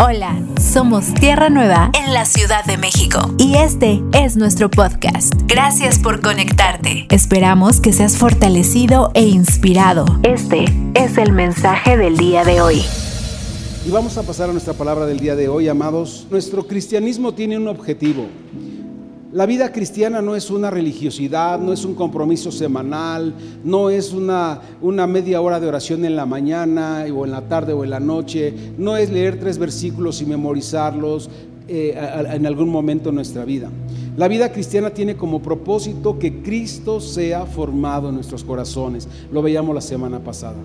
Hola, somos Tierra Nueva en la Ciudad de México y este es nuestro podcast. Gracias por conectarte. Esperamos que seas fortalecido e inspirado. Este es el mensaje del día de hoy. Y vamos a pasar a nuestra palabra del día de hoy, amados. Nuestro cristianismo tiene un objetivo. La vida cristiana no es una religiosidad, no es un compromiso semanal, no es una, una, media hora de oración en la mañana o en la tarde o en la noche, no es leer tres versículos y memorizarlos eh, en algún momento de nuestra vida. La vida cristiana tiene como propósito que Cristo sea formado en nuestros corazones. Lo veíamos la semana pasada.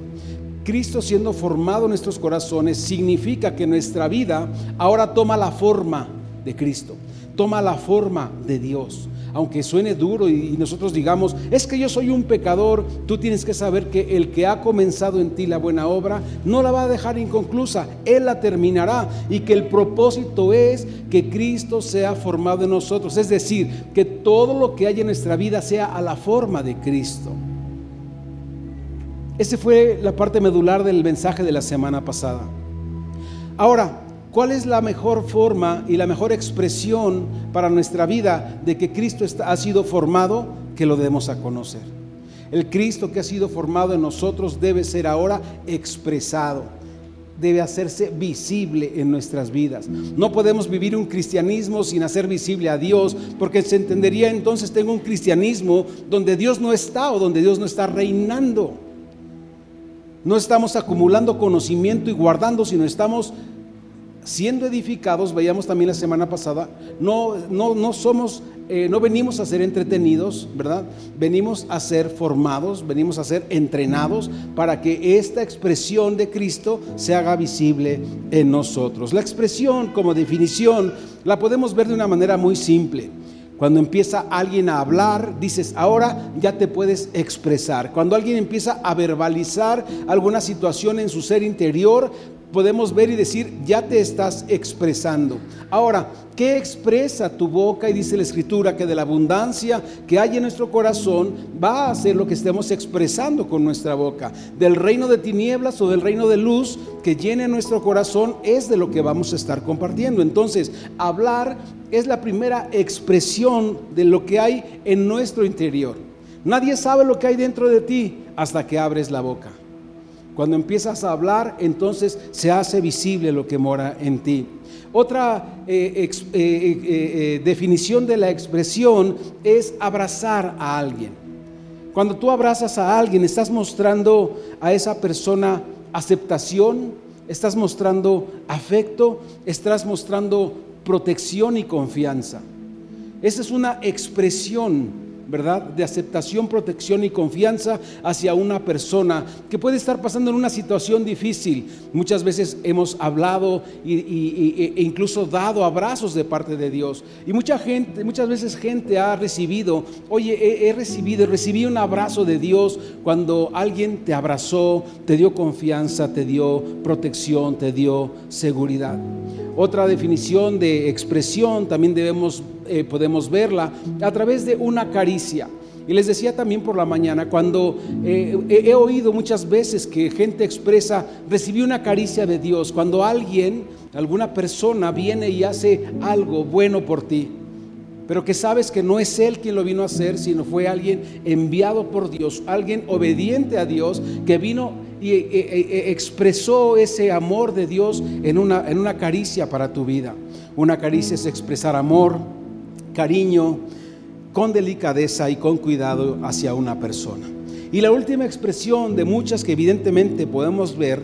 Cristo siendo formado en nuestros corazones significa que nuestra vida ahora toma la forma de Cristo toma la forma de Dios. Aunque suene duro y, nosotros digamos, es que yo soy un pecador, tú tienes que saber que el que ha comenzado en ti la buena obra no la va a dejar inconclusa, Él la terminará y que el propósito es que Cristo sea formado en nosotros, es decir, que todo lo que hay en nuestra vida sea a la forma de Cristo. Esa fue la parte medular del mensaje de la semana pasada. Ahora, ¿Cuál es la mejor forma y la mejor expresión para nuestra vida de que Cristo ha sido formado? Que lo debemos a conocer. El Cristo que ha sido formado en nosotros debe ser ahora expresado, debe hacerse visible en nuestras vidas. No podemos vivir un cristianismo sin hacer visible a Dios, porque se entendería entonces tengo un cristianismo donde Dios no está o donde Dios no está reinando. No estamos acumulando conocimiento y guardando, sino estamos siendo edificados, veíamos también la semana pasada, no, no, no somos, eh, no venimos a ser entretenidos, ¿verdad? Venimos a ser formados, venimos a ser entrenados para que esta expresión de Cristo se haga visible en nosotros. La expresión como definición la podemos ver de una manera muy simple. Cuando empieza alguien a hablar, dices, ahora ya te puedes expresar. Cuando alguien empieza a verbalizar alguna situación en su ser interior, podemos ver y decir, ya te estás expresando. Ahora, ¿qué expresa tu boca? Y dice la escritura que de la abundancia que hay en nuestro corazón va a ser lo que estemos expresando con nuestra boca. Del reino de tinieblas o del reino de luz que llene nuestro corazón es de lo que vamos a estar compartiendo. Entonces, hablar es la primera expresión de lo que hay en nuestro interior. Nadie sabe lo que hay dentro de ti hasta que abres la boca. Cuando empiezas a hablar, entonces se hace visible lo que mora en ti. Otra eh, eh, eh, definición de la expresión es abrazar a alguien. Cuando tú abrazas a alguien, estás mostrando a esa persona aceptación, estás mostrando afecto, estás mostrando protección y confianza. Esa es una expresión ¿verdad? De aceptación, protección y confianza hacia una persona que puede estar pasando en una situación difícil. Muchas veces hemos hablado e incluso dado abrazos de parte de Dios. Y mucha gente, muchas veces gente ha recibido, oye, he, he recibido, recibí un abrazo de Dios cuando alguien te abrazó, te dio confianza, te dio protección, te dio seguridad. Otra definición de expresión también debemos, eh, podemos verla a través de una caricia. Y les decía también por la mañana, cuando eh, he oído muchas veces que gente expresa, recibí una caricia de Dios, cuando alguien, alguna persona viene y hace algo bueno por ti, pero que sabes que no es Él quien lo vino a hacer, sino fue alguien enviado por Dios, alguien obediente a Dios, que vino y e, e, e, expresó ese amor de Dios en una, en una caricia para tu vida. Una caricia es expresar amor, cariño, con delicadeza y con cuidado hacia una persona. Y la última expresión de muchas que evidentemente podemos ver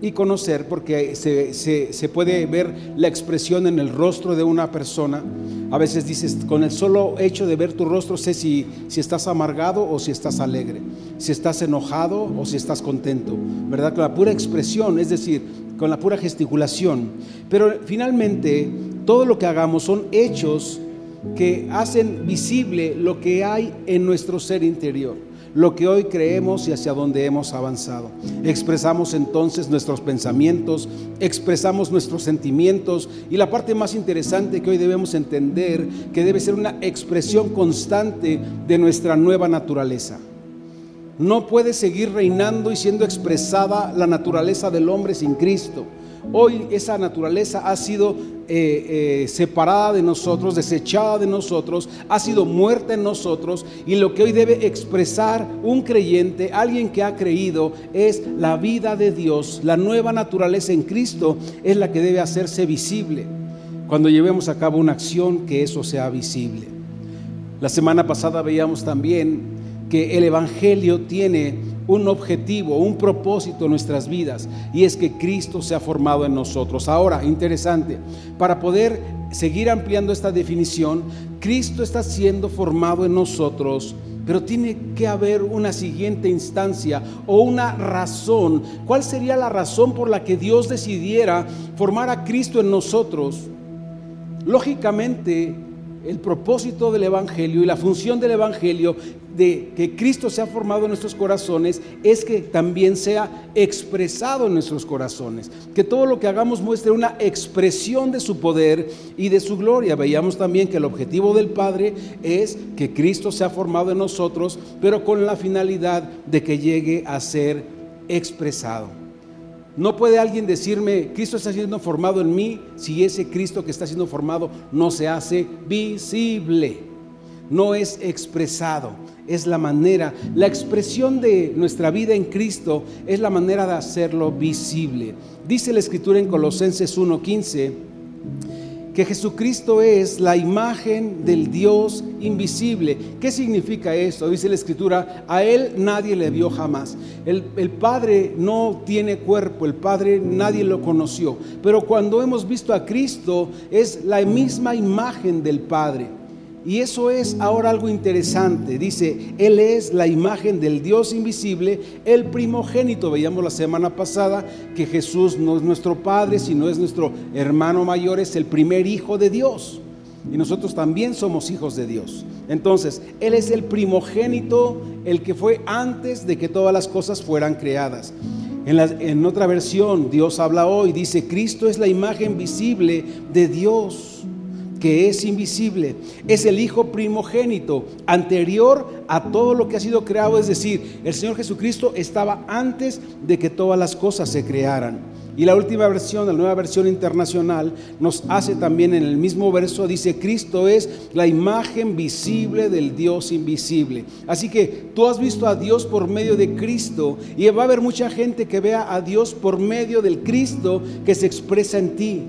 y conocer, porque se, se, puede ver la expresión en el rostro de una persona. A veces dices, con el solo hecho de ver tu rostro sé si, si estás amargado o si estás alegre, si estás enojado o si estás contento, ¿verdad? Con la pura expresión, es decir, con la pura gesticulación. Pero finalmente, todo lo que hagamos son hechos que hacen visible lo que hay en nuestro ser interior lo que hoy creemos y hacia dónde hemos avanzado. Expresamos entonces nuestros pensamientos, expresamos nuestros sentimientos y la parte más interesante que hoy debemos entender que debe ser una expresión constante de nuestra nueva naturaleza. No puede seguir reinando y siendo expresada la naturaleza del hombre sin Cristo. Hoy esa naturaleza ha sido eh, eh, separada de nosotros, desechada de nosotros, ha sido muerta en nosotros y lo que hoy debe expresar un creyente, alguien que ha creído, es la vida de Dios, la nueva naturaleza en Cristo es la que debe hacerse visible cuando llevemos a cabo una acción que eso sea visible. La semana pasada veíamos también que el Evangelio tiene un objetivo, un propósito en nuestras vidas y es que Cristo se ha formado en nosotros. Ahora, interesante, para poder seguir ampliando esta definición, Cristo está siendo formado en nosotros, pero tiene que haber una siguiente instancia o una razón. ¿Cuál sería la razón por la que Dios decidiera formar a Cristo en nosotros? Lógicamente, el propósito del Evangelio y la función del Evangelio de que Cristo se ha formado en nuestros corazones es que también sea expresado en nuestros corazones. Que todo lo que hagamos muestre una expresión de su poder y de su gloria. Veíamos también que el objetivo del Padre es que Cristo se ha formado en nosotros, pero con la finalidad de que llegue a ser expresado. No puede alguien decirme, Cristo está siendo formado en mí, si ese Cristo que está siendo formado no se hace visible, no es expresado. Es la manera, la expresión de nuestra vida en Cristo es la manera de hacerlo visible. Dice la Escritura en Colosenses 1:15 que Jesucristo es la imagen del Dios invisible. ¿Qué significa esto? Dice la Escritura, a Él nadie le vio jamás. El, el, Padre no tiene cuerpo, el Padre nadie lo conoció. Pero cuando hemos visto a Cristo es la misma imagen del Padre. Y eso es ahora algo interesante. Dice, Él es la imagen del Dios invisible, el primogénito. Veíamos la semana pasada que Jesús no es nuestro Padre, sino es nuestro hermano mayor, es el primer hijo de Dios. Y nosotros también somos hijos de Dios. Entonces, Él es el primogénito, el que fue antes de que todas las cosas fueran creadas. En, otra versión, Dios habla hoy, dice, Cristo es la imagen visible de Dios es invisible, es el Hijo primogénito, anterior a todo lo que ha sido creado, es decir, el Señor Jesucristo estaba antes de que todas las cosas se crearan. Y la última versión, la nueva versión internacional, nos hace también en el mismo verso, dice, Cristo es la imagen visible del Dios invisible. Así que tú has visto a Dios por medio de Cristo y va a haber mucha gente que vea a Dios por medio del Cristo que se expresa en ti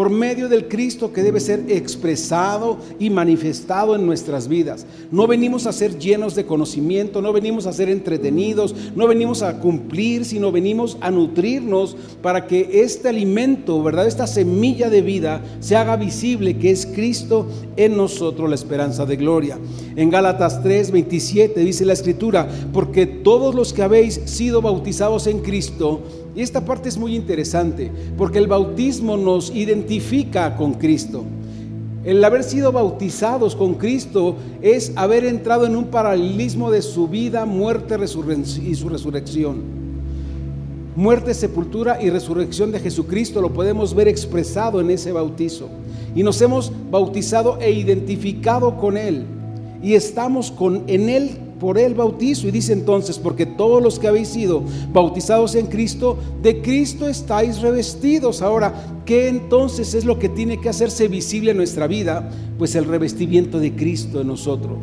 por medio del Cristo que debe ser expresado y manifestado en nuestras vidas. No venimos a ser llenos de conocimiento, no venimos a ser entretenidos, no venimos a cumplir, sino venimos a nutrirnos para que este alimento, ¿verdad? Esta semilla de vida se haga visible que es Cristo en nosotros la esperanza de gloria. En Gálatas 3, 27 dice la escritura, porque todos los que habéis sido bautizados en Cristo, y esta parte es muy interesante, porque el bautismo nos identifica con Cristo. El haber sido bautizados con Cristo es haber entrado en un paralelismo de su vida, muerte y su resurrección. Muerte, sepultura y resurrección de Jesucristo lo podemos ver expresado en ese bautizo. Y nos hemos bautizado e identificado con Él. Y estamos con, en Él por el bautizo. Y dice entonces, porque todos los que habéis sido bautizados en Cristo, de Cristo estáis revestidos. Ahora, ¿qué entonces es lo que tiene que hacerse visible en nuestra vida? Pues el revestimiento de Cristo en nosotros.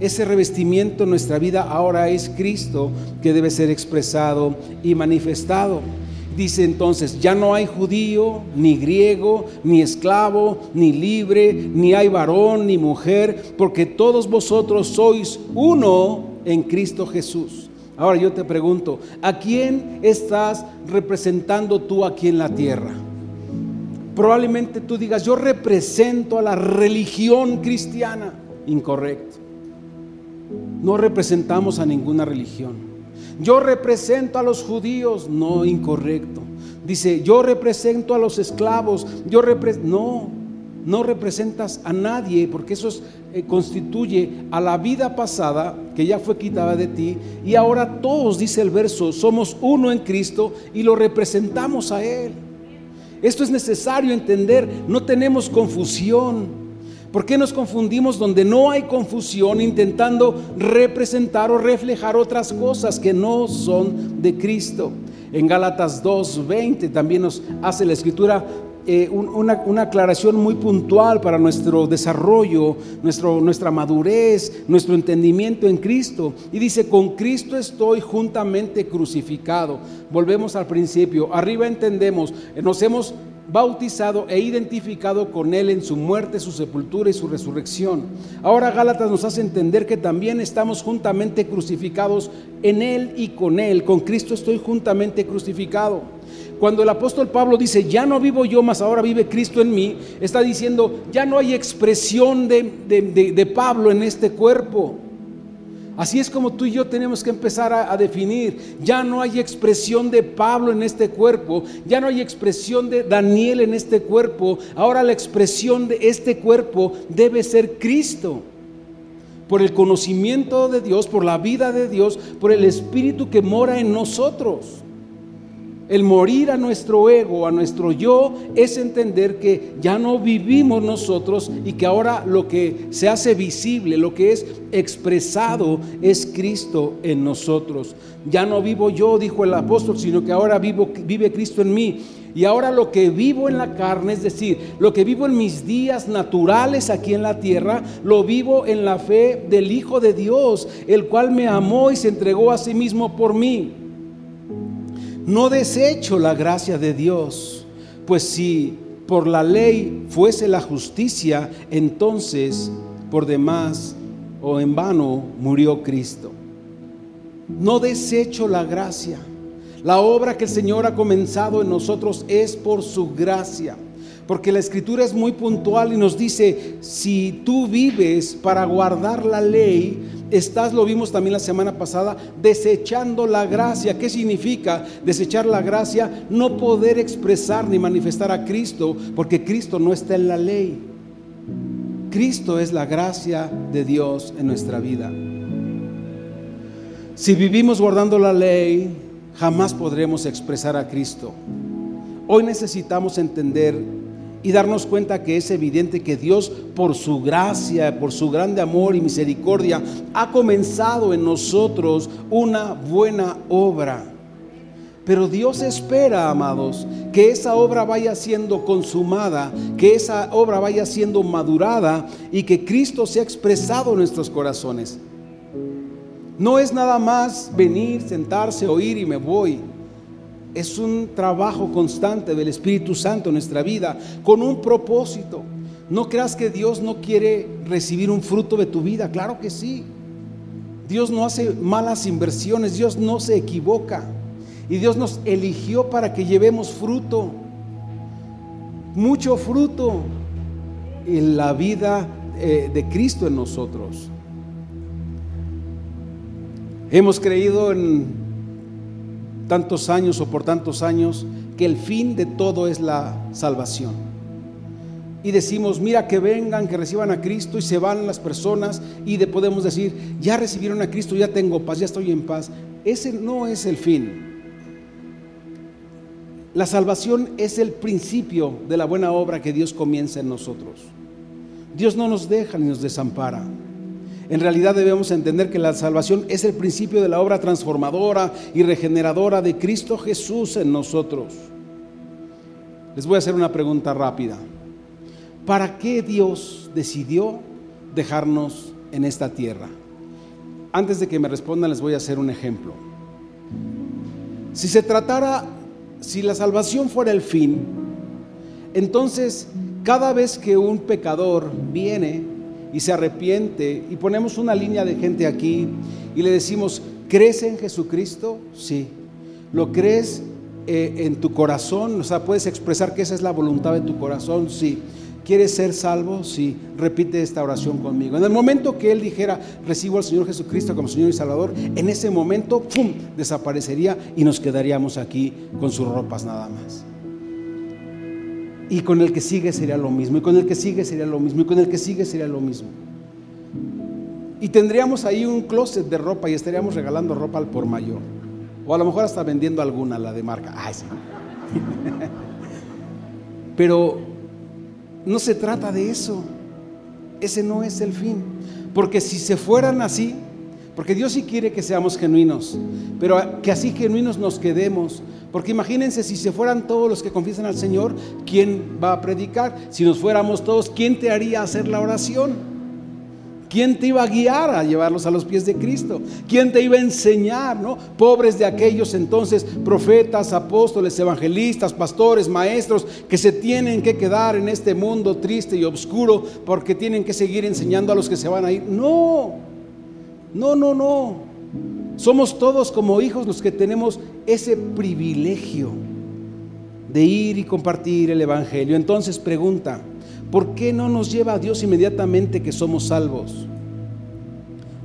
Ese revestimiento en nuestra vida ahora es Cristo que debe ser expresado y manifestado. Dice entonces, ya no hay judío, ni griego, ni esclavo, ni libre, ni hay varón, ni mujer, porque todos vosotros sois uno en Cristo Jesús. Ahora yo te pregunto, ¿a quién estás representando tú aquí en la tierra? Probablemente tú digas, yo represento a la religión cristiana. Incorrecto. No representamos a ninguna religión. Yo represento a los judíos, no incorrecto. Dice, yo represento a los esclavos, yo no, no representas a nadie porque eso eh, constituye a la vida pasada que ya fue quitada de ti y ahora todos, dice el verso, somos uno en Cristo y lo representamos a Él. Esto es necesario entender, no tenemos confusión. ¿Por qué nos confundimos donde no hay confusión intentando representar o reflejar otras cosas que no son de Cristo? En Gálatas 2.20 también nos hace la escritura eh, una, aclaración muy puntual para nuestro desarrollo, nuestro, nuestra madurez, nuestro entendimiento en Cristo. Y dice, con Cristo estoy juntamente crucificado. Volvemos al principio. Arriba entendemos, nos hemos bautizado e identificado con Él en su muerte, su sepultura y su resurrección. Ahora Gálatas nos hace entender que también estamos juntamente crucificados en Él y con Él. Con Cristo estoy juntamente crucificado. Cuando el apóstol Pablo dice, ya no vivo yo, mas ahora vive Cristo en mí, está diciendo, ya no hay expresión de, de Pablo en este cuerpo. Así es como tú y yo tenemos que empezar a, definir. Ya no hay expresión de Pablo en este cuerpo, ya no hay expresión de Daniel en este cuerpo. Ahora la expresión de este cuerpo debe ser Cristo. Por el conocimiento de Dios, por la vida de Dios, por el Espíritu que mora en nosotros. El morir a nuestro ego, a nuestro yo, es entender que ya no vivimos nosotros y que ahora lo que se hace visible, lo que es expresado es Cristo en nosotros. Ya no vivo yo, dijo el apóstol, sino que ahora vivo, vive Cristo en mí. Y ahora lo que vivo en la carne, es decir, lo que vivo en mis días naturales aquí en la tierra, lo vivo en la fe del Hijo de Dios, el cual me amó y se entregó a sí mismo por mí. No desecho la gracia de Dios, pues si por la ley fuese la justicia, entonces por demás o en vano murió Cristo. No desecho la gracia. La obra que el Señor ha comenzado en nosotros es por su gracia. Porque la escritura es muy puntual y nos dice, si tú vives para guardar la ley, estás, lo vimos también la semana pasada, desechando la gracia. ¿Qué significa desechar la gracia? No poder expresar ni manifestar a Cristo, porque Cristo no está en la ley. Cristo es la gracia de Dios en nuestra vida. Si vivimos guardando la ley, jamás podremos expresar a Cristo. Hoy necesitamos entender y darnos cuenta que es evidente que Dios, por su gracia, por su grande amor y misericordia, ha comenzado en nosotros una buena obra. Pero Dios espera, amados, que esa obra vaya siendo consumada, que esa obra vaya siendo madurada y que Cristo sea expresado en nuestros corazones. No es nada más venir, sentarse, oír y me voy es un trabajo constante del Espíritu Santo en nuestra vida con un propósito. No creas que Dios no quiere recibir un fruto de tu vida, claro que sí. Dios no hace malas inversiones, Dios no se equivoca. Y Dios nos eligió para que llevemos fruto, mucho fruto en la vida eh, de Cristo en nosotros. Hemos creído en tantos años o por tantos años que el fin de todo es la salvación. Y decimos, mira que vengan, que reciban a Cristo y se van las personas y de, podemos decir, ya recibieron a Cristo, ya tengo paz, ya estoy en paz. Ese no es el fin. La salvación es el principio de la buena obra que Dios comienza en nosotros. Dios no nos deja ni nos desampara. En realidad debemos entender que la salvación es el principio de la obra transformadora y regeneradora de Cristo Jesús en nosotros. Les voy a hacer una pregunta rápida. ¿Para qué Dios decidió dejarnos en esta tierra? Antes de que me respondan les voy a hacer un ejemplo. Si se tratara, si la salvación fuera el fin, entonces cada vez que un pecador viene y se arrepiente y ponemos una línea de gente aquí y le decimos, ¿crees en Jesucristo? Sí. ¿Lo crees eh, en tu corazón? O sea, puedes expresar que esa es la voluntad de tu corazón, sí. ¿Quieres ser salvo? Sí. Repite esta oración conmigo. En el momento que él dijera, recibo al Señor Jesucristo como Señor y Salvador, en ese momento, desaparecería y nos quedaríamos aquí con sus ropas nada más y con el que sigue sería lo mismo, y con el que sigue sería lo mismo, y con el que sigue sería lo mismo. Y tendríamos ahí un closet de ropa y estaríamos regalando ropa al por mayor. O a lo mejor hasta vendiendo alguna, la de marca. Ay, sí. Pero no se trata de eso. Ese no es el fin. Porque si se fueran así, porque Dios sí quiere que seamos genuinos, pero que así genuinos nos quedemos, Porque imagínense si se fueran todos los que confiesan al Señor, ¿quién va a predicar? Si nos fuéramos todos, ¿quién te haría hacer la oración? ¿Quién te iba a guiar a llevarlos a los pies de Cristo? ¿Quién te iba a enseñar, no? Pobres de aquellos entonces profetas, apóstoles, evangelistas, pastores, maestros que se tienen que quedar en este mundo triste y oscuro porque tienen que seguir enseñando a los que se van a ir. No. No, no, no. Somos todos como hijos los que tenemos ese privilegio de ir y compartir el evangelio. Entonces pregunta, ¿Por qué no nos lleva a Dios inmediatamente que somos salvos?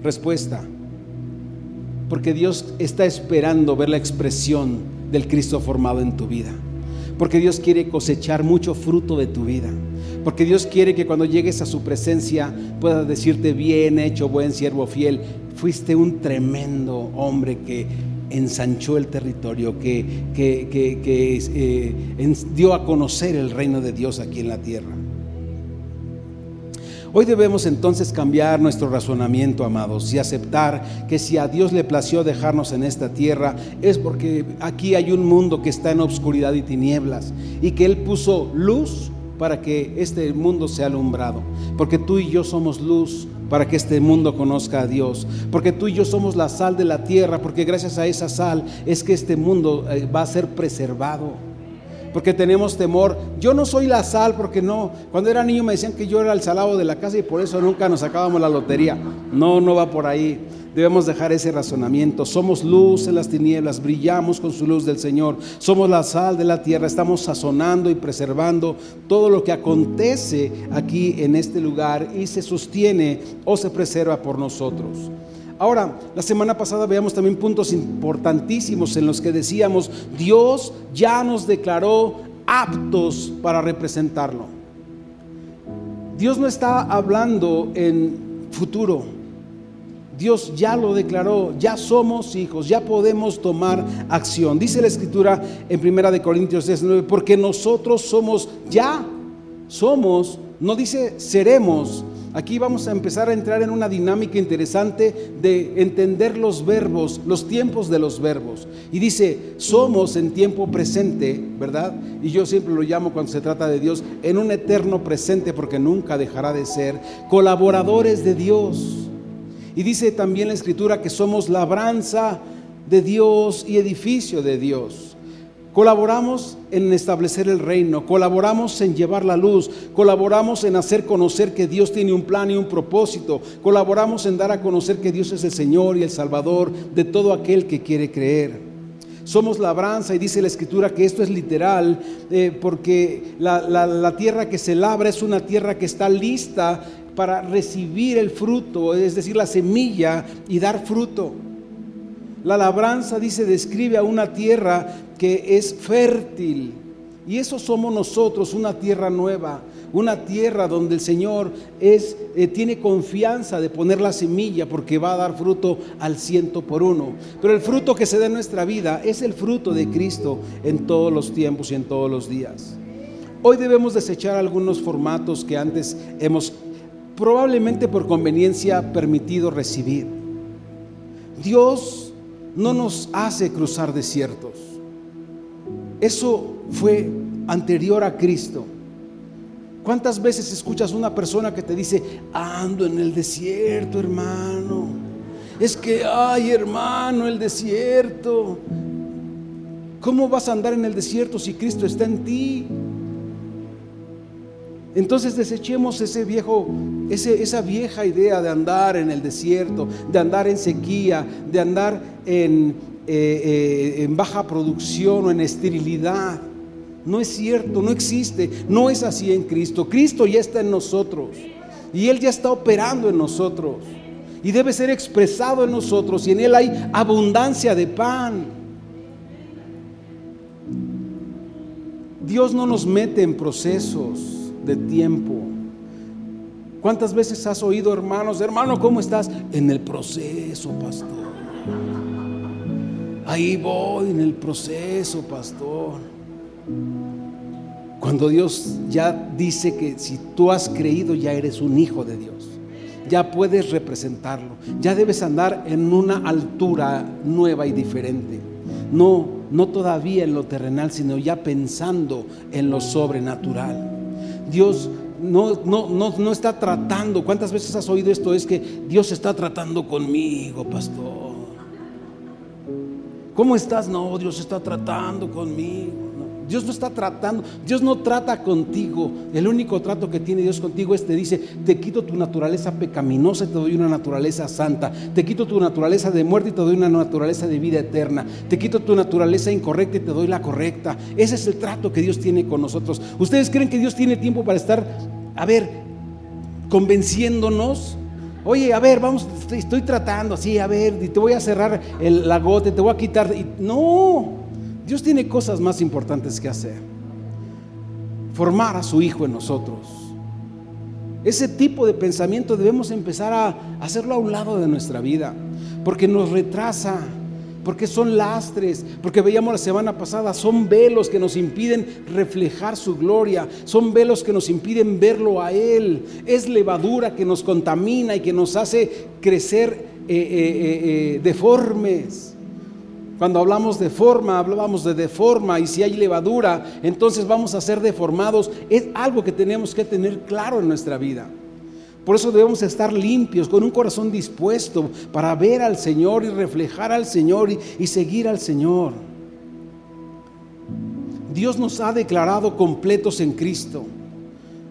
Respuesta, porque Dios está esperando ver la expresión del Cristo formado en tu vida. Porque Dios quiere cosechar mucho fruto de tu vida. Porque Dios quiere que cuando llegues a su presencia pueda decirte, bien hecho, buen siervo fiel, fuiste un tremendo hombre que ensanchó el territorio, que, eh, dio a conocer el reino de Dios aquí en la tierra. Hoy debemos entonces cambiar nuestro razonamiento, amados, y aceptar que si a Dios le plació dejarnos en esta tierra, es porque aquí hay un mundo que está en obscuridad y tinieblas, y que Él puso luz para que este mundo sea alumbrado, porque tú y yo somos luz para que este mundo conozca a Dios, porque tú y yo somos la sal de la tierra, porque gracias a esa sal es que este mundo eh, va a ser preservado porque tenemos temor. Yo no soy la sal porque no. Cuando era niño me decían que yo era el salado de la casa y por eso nunca nos sacábamos la lotería. No, no va por ahí. Debemos dejar ese razonamiento. Somos luz en las tinieblas, brillamos con su luz del Señor. Somos la sal de la tierra, estamos sazonando y preservando todo lo que acontece aquí en este lugar y se sostiene o se preserva por nosotros. Ahora, la semana pasada veamos también puntos importantísimos en los que decíamos, Dios ya nos declaró aptos para representarlo. Dios no está hablando en futuro. Dios ya lo declaró, ya somos hijos, ya podemos tomar acción. Dice la escritura en Primera de Corintios 19, porque nosotros somos ya somos, no dice seremos, Aquí vamos a empezar a entrar en una dinámica interesante de entender los verbos, los tiempos de los verbos. Y dice, somos en tiempo presente, ¿verdad? Y yo siempre lo llamo cuando se trata de Dios, en un eterno presente porque nunca dejará de ser, colaboradores de Dios. Y dice también la escritura que somos labranza de Dios y edificio de Dios. Colaboramos en establecer el reino, colaboramos en llevar la luz, colaboramos en hacer conocer que Dios tiene un plan y un propósito, colaboramos en dar a conocer que Dios es el Señor y el Salvador de todo aquel que quiere creer. Somos labranza y dice la escritura que esto es literal eh, porque la, la tierra que se labra es una tierra que está lista para recibir el fruto, es decir, la semilla y dar fruto. La labranza, dice, describe a una tierra que es fértil. Y eso somos nosotros, una tierra nueva, una tierra donde el Señor es, eh, tiene confianza de poner la semilla porque va a dar fruto al ciento por uno. Pero el fruto que se da en nuestra vida es el fruto de Cristo en todos los tiempos y en todos los días. Hoy debemos desechar algunos formatos que antes hemos probablemente por conveniencia permitido recibir. Dios no nos hace cruzar desiertos. Eso fue anterior a Cristo. ¿Cuántas veces escuchas una persona que te dice, ando en el desierto, hermano? Es que, ay, hermano, el desierto. ¿Cómo vas a andar en el desierto si Cristo está en ti? Entonces desechemos ese viejo, esa vieja idea de andar en el desierto, de andar en sequía, de andar en, eh, eh, en baja producción o en esterilidad. No es cierto, no existe, no es así en Cristo. Cristo ya está en nosotros y Él ya está operando en nosotros y debe ser expresado en nosotros y en Él hay abundancia de pan. Dios no nos mete en procesos de tiempo. ¿Cuántas veces has oído, hermanos, hermano, ¿cómo estás? En el proceso, pastor. Ahí voy en el proceso, pastor. Cuando Dios ya dice que si tú has creído ya eres un hijo de Dios, ya puedes representarlo, ya debes andar en una altura nueva y diferente. No no todavía en lo terrenal, sino ya pensando en lo sobrenatural. Dios no, no, no, no está tratando. ¿Cuántas veces has oído esto? Es que Dios está tratando conmigo, pastor. ¿Cómo estás? No, Dios está tratando conmigo. Dios no está tratando, Dios no trata contigo. El único trato que tiene Dios contigo es te dice, te quito tu naturaleza pecaminosa y te doy una naturaleza santa. Te quito tu naturaleza de muerte y te doy una naturaleza de vida eterna. Te quito tu naturaleza incorrecta y te doy la correcta. Ese es el trato que Dios tiene con nosotros. ¿Ustedes creen que Dios tiene tiempo para estar, a ver, convenciéndonos? Oye, a ver, vamos, estoy, tratando así, a ver, te voy a cerrar el, la gota, te voy a quitar. no, Dios tiene cosas más importantes que hacer. Formar a su Hijo en nosotros. Ese tipo de pensamiento debemos empezar a hacerlo a un lado de nuestra vida, porque nos retrasa, porque son lastres, porque veíamos la semana pasada, son velos que nos impiden reflejar su gloria, son velos que nos impiden verlo a Él, es levadura que nos contamina y que nos hace crecer eh, eh, eh, deformes. Cuando hablamos de forma, hablábamos de deforma y si hay levadura, entonces vamos a ser deformados. Es algo que tenemos que tener claro en nuestra vida. Por eso debemos estar limpios, con un corazón dispuesto para ver al Señor y reflejar al Señor y, seguir al Señor. Dios nos ha declarado completos en Cristo.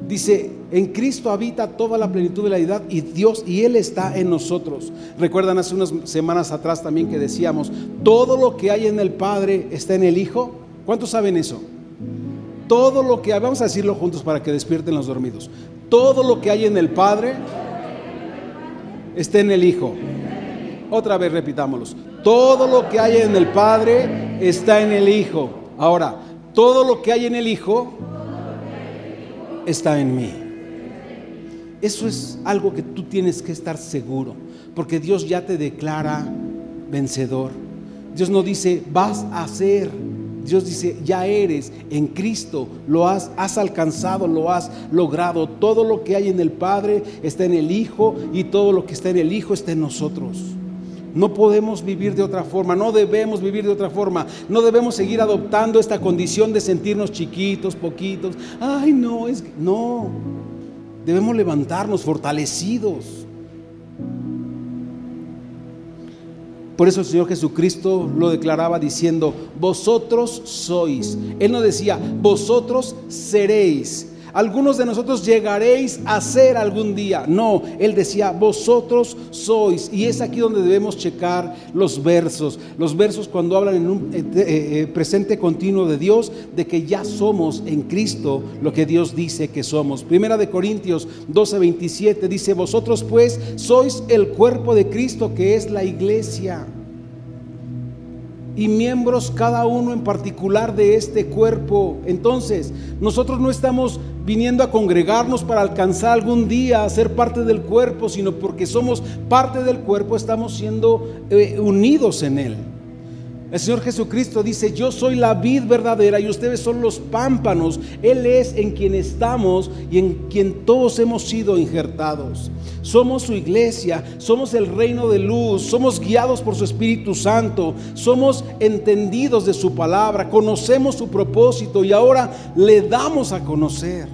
Dice, en Cristo habita toda la plenitud de la edad y Dios y Él está en nosotros. Recuerdan hace unas semanas atrás también que decíamos, todo lo que hay en el Padre está en el Hijo. ¿Cuántos saben eso? Todo lo que hay, vamos a decirlo juntos para que despierten los dormidos. Todo lo que hay en el Padre está en el Hijo. Otra vez repitámoslos. Todo lo que hay en el Padre está en el Hijo. Ahora, todo lo que hay en el Hijo está en mí. Eso es algo que tú tienes que estar seguro, porque Dios ya te declara vencedor. Dios no dice, vas a ser. Dios dice, ya eres en Cristo, lo has, alcanzado, lo has logrado. Todo lo que hay en el Padre está en el Hijo y todo lo que está en el Hijo está en nosotros. No podemos vivir de otra forma, no debemos vivir de otra forma, no debemos seguir adoptando esta condición de sentirnos chiquitos, poquitos. Ay, no, es no. Debemos levantarnos fortalecidos. Por eso el Señor Jesucristo lo declaraba diciendo, vosotros sois. Él no decía, vosotros seréis algunos de nosotros llegaréis a ser algún día. No, él decía, vosotros sois. Y es aquí donde debemos checar los versos. Los versos cuando hablan en un eh, eh, eh, presente continuo de Dios, de que ya somos en Cristo lo que Dios dice que somos. Primera de Corintios 12, 27 dice, vosotros pues sois el cuerpo de Cristo que es la iglesia y miembros cada uno en particular de este cuerpo. Entonces, nosotros no estamos viniendo a congregarnos para alcanzar algún día a ser parte del cuerpo, sino porque somos parte del cuerpo, estamos siendo eh, unidos en él. El Señor Jesucristo dice, yo soy la vid verdadera y ustedes son los pámpanos. Él es en quien estamos y en quien todos hemos sido injertados. Somos su iglesia, somos el reino de luz, somos guiados por su Espíritu Santo, somos entendidos de su palabra, conocemos su propósito y ahora le damos a conocer.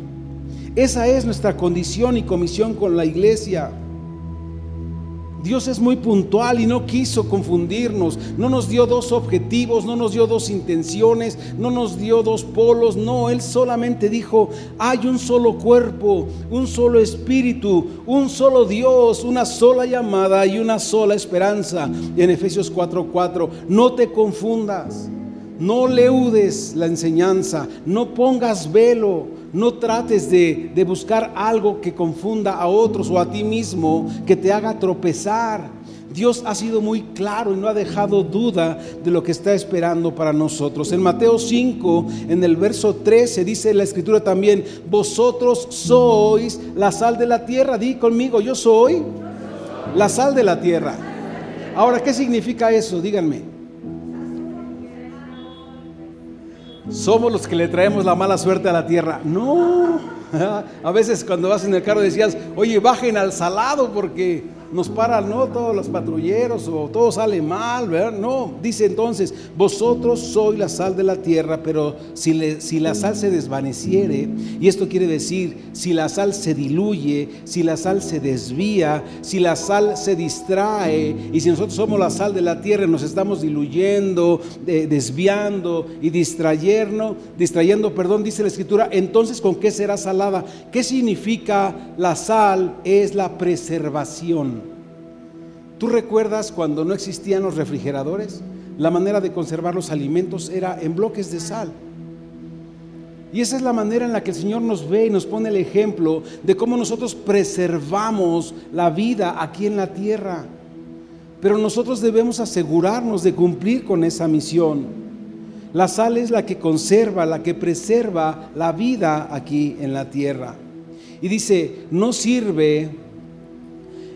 Esa es nuestra condición y comisión con la iglesia. Dios es muy puntual y no quiso confundirnos. No nos dio dos objetivos, no nos dio dos intenciones, no nos dio dos polos. No, Él solamente dijo, hay un solo cuerpo, un solo espíritu, un solo Dios, una sola llamada y una sola esperanza. en Efesios 4:4, no te confundas. No leudes la enseñanza, no pongas velo, no trates de, buscar algo que confunda a otros o a ti mismo, que te haga tropezar. Dios ha sido muy claro y no ha dejado duda de lo que está esperando para nosotros. En Mateo 5, en el verso 13, dice la escritura también, vosotros sois la sal de la tierra. Di conmigo, yo soy la sal de la tierra. Ahora, ¿qué significa eso? Díganme. Somos los que le traemos la mala suerte a la tierra. No. A veces cuando vas en el carro decías, oye, bajen al salado porque nos paran, ¿no? Todos los patrulleros o todo sale mal, ¿verdad? No, dice entonces, vosotros sois la sal de la tierra, pero si, la sal se desvaneciere, y esto quiere decir, si la sal se diluye, si la sal se desvía, si la sal se distrae, y si nosotros somos la sal de la tierra, nos estamos diluyendo, desviando y distrayendo, distrayendo, perdón, dice la escritura, entonces ¿con qué será ¿Qué significa la sal? Es la preservación. ¿Tú recuerdas cuando no existían los refrigeradores? La manera de conservar los alimentos era en bloques de sal. Y esa es la manera en la que el Señor nos ve y nos pone el ejemplo de cómo nosotros preservamos la vida aquí en la tierra. Pero nosotros debemos asegurarnos de cumplir con esa misión. La sal es la que conserva, la que preserva la vida aquí en la tierra. Y dice, no sirve,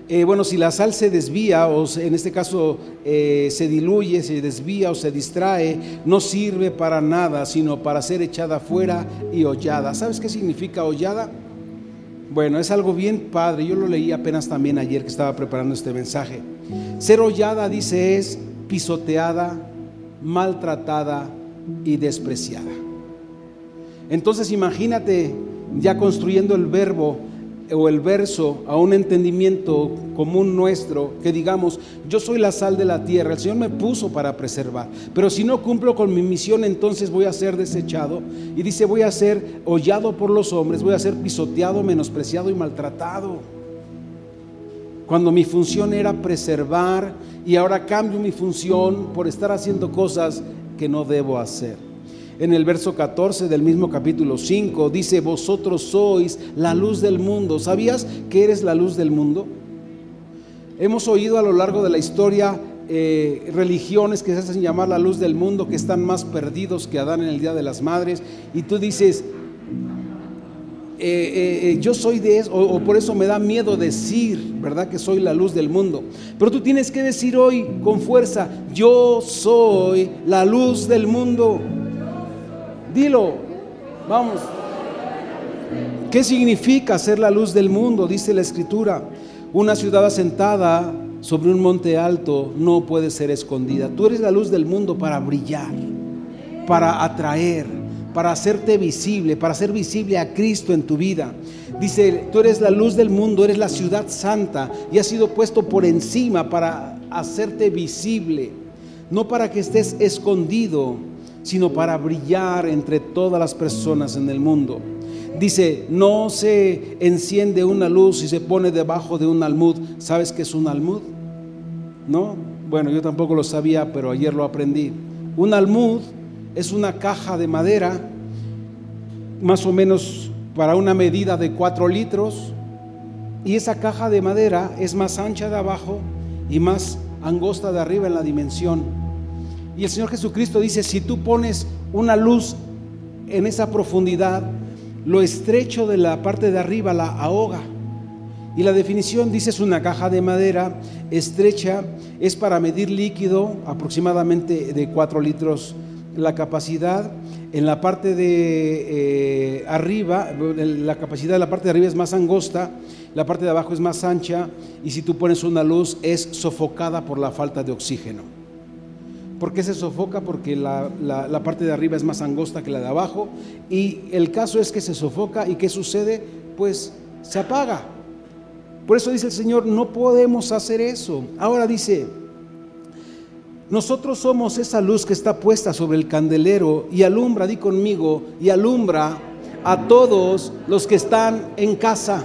eh, bueno, si la sal se desvía, o en este caso eh, se diluye, se desvía o se distrae, no sirve para nada, sino para ser echada fuera y hollada. ¿Sabes qué significa hollada? Bueno, es algo bien padre. Yo lo leí apenas también ayer que estaba preparando este mensaje. Ser hollada, dice, es pisoteada, maltratada y despreciada. Entonces imagínate ya construyendo el verbo o el verso a un entendimiento común nuestro, que digamos, yo soy la sal de la tierra, el Señor me puso para preservar, pero si no cumplo con mi misión, entonces voy a ser desechado. Y dice, voy a ser hollado por los hombres, voy a ser pisoteado, menospreciado y maltratado. Cuando mi función era preservar y ahora cambio mi función por estar haciendo cosas que no debo hacer. En el verso 14 del mismo capítulo 5 dice, vosotros sois la luz del mundo. ¿Sabías que eres la luz del mundo? Hemos oído a lo largo de la historia eh, religiones que se hacen llamar la luz del mundo, que están más perdidos que Adán en el Día de las Madres, y tú dices, eh, eh, yo soy de eso, o, por eso me da miedo decir, ¿verdad? Que soy la luz del mundo. Pero tú tienes que decir hoy con fuerza, yo soy la luz del mundo. Dilo, vamos. ¿Qué significa ser la luz del mundo? Dice la escritura. Una ciudad asentada sobre un monte alto no puede ser escondida. Tú eres la luz del mundo para brillar, para atraer, para hacerte visible, para hacer visible a Cristo en tu vida. Dice, tú eres la luz del mundo, eres la ciudad santa y has sido puesto por encima para hacerte visible, no para que estés escondido sino para brillar entre todas las personas en el mundo. Dice, no se enciende una luz y se pone debajo de un almud. ¿Sabes qué es un almud? ¿No? Bueno, yo tampoco lo sabía, pero ayer lo aprendí. Un almud es una caja de madera, más o menos para una medida de 4 litros, y esa caja de madera es más ancha de abajo y más angosta de arriba en la dimensión. Y el Señor Jesucristo dice, si tú pones una luz en esa profundidad, lo estrecho de la parte de arriba la ahoga. Y la definición dice es una caja de madera estrecha, es para medir líquido aproximadamente de 4 litros la capacidad. En la parte de eh, arriba, la capacidad de la parte de arriba es más angosta, la parte de abajo es más ancha y si tú pones una luz es sofocada por la falta de oxígeno. ¿Por qué se sofoca? Porque la, parte de arriba es más angosta que la de abajo. Y el caso es que se sofoca y ¿qué sucede? Pues se apaga. Por eso dice el Señor, no podemos hacer eso. Ahora dice, nosotros somos esa luz que está puesta sobre el candelero y alumbra, di conmigo, y alumbra a todos los que están en casa.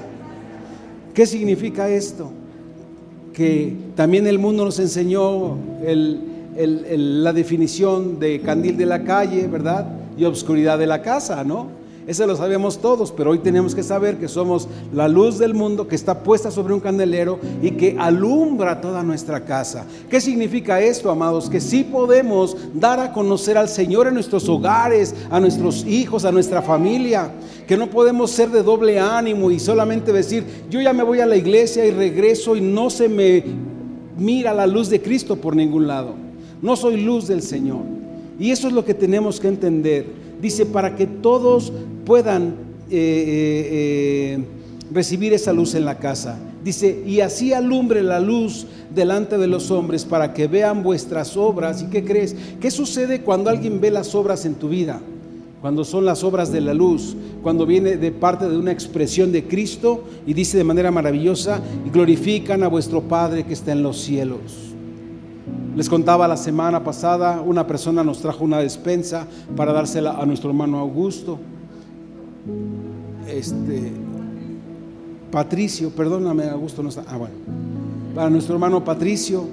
¿Qué significa esto? Que también el mundo nos enseñó la definición de candil de la calle, ¿verdad? Y obscuridad de la casa, ¿no? Eso lo sabemos todos, pero hoy tenemos que saber que somos la luz del mundo que está puesta sobre un candelero y que alumbra toda nuestra casa. ¿Qué significa esto, amados? Que sí podemos dar a conocer al Señor en nuestros hogares, a nuestros hijos, a nuestra familia. Que no podemos ser de doble ánimo y solamente decir, yo ya me voy a la iglesia y regreso y no se me mira la luz de Cristo por ningún lado no soy luz del Señor. Y eso es lo que tenemos que entender. Dice, para que todos puedan eh, eh, eh, recibir esa luz en la casa. Dice, y así alumbre la luz delante de los hombres para que vean vuestras obras. ¿Y qué crees? ¿Qué sucede cuando alguien ve las obras en tu vida? Cuando son las obras de la luz, cuando viene de parte de una expresión de Cristo y dice de manera maravillosa, y glorifican a vuestro Padre que está en los cielos. Les contaba la semana pasada, una persona nos trajo una despensa para dársela a nuestro hermano Augusto. Este, Patricio, perdóname, Augusto no está. Ah, bueno. Para nuestro hermano Patricio.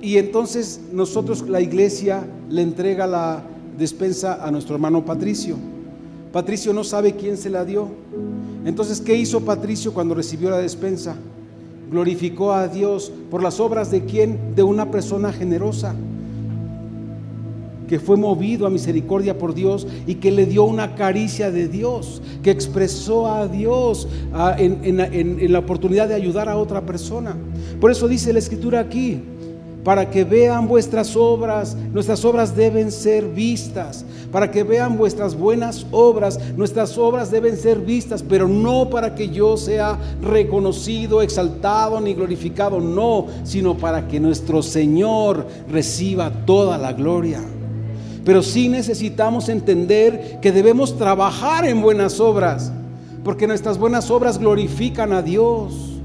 Y entonces nosotros, la iglesia, le entrega la despensa a nuestro hermano Patricio. Patricio no sabe quién se la dio. Entonces, ¿qué hizo Patricio cuando recibió la despensa? Glorificó a Dios por las obras de quién? De una persona generosa que fue movido a misericordia por Dios y que le dio una caricia de Dios, que expresó a Dios en, la oportunidad de ayudar a otra persona. Por eso dice la escritura aquí, para que vean vuestras obras, nuestras obras deben ser vistas, para que vean vuestras buenas obras, nuestras obras deben ser vistas, pero no para que yo sea reconocido, exaltado ni glorificado, no, sino para que nuestro Señor reciba toda la gloria. Pero sí necesitamos entender que debemos trabajar en buenas obras, porque nuestras buenas obras glorifican a Dios.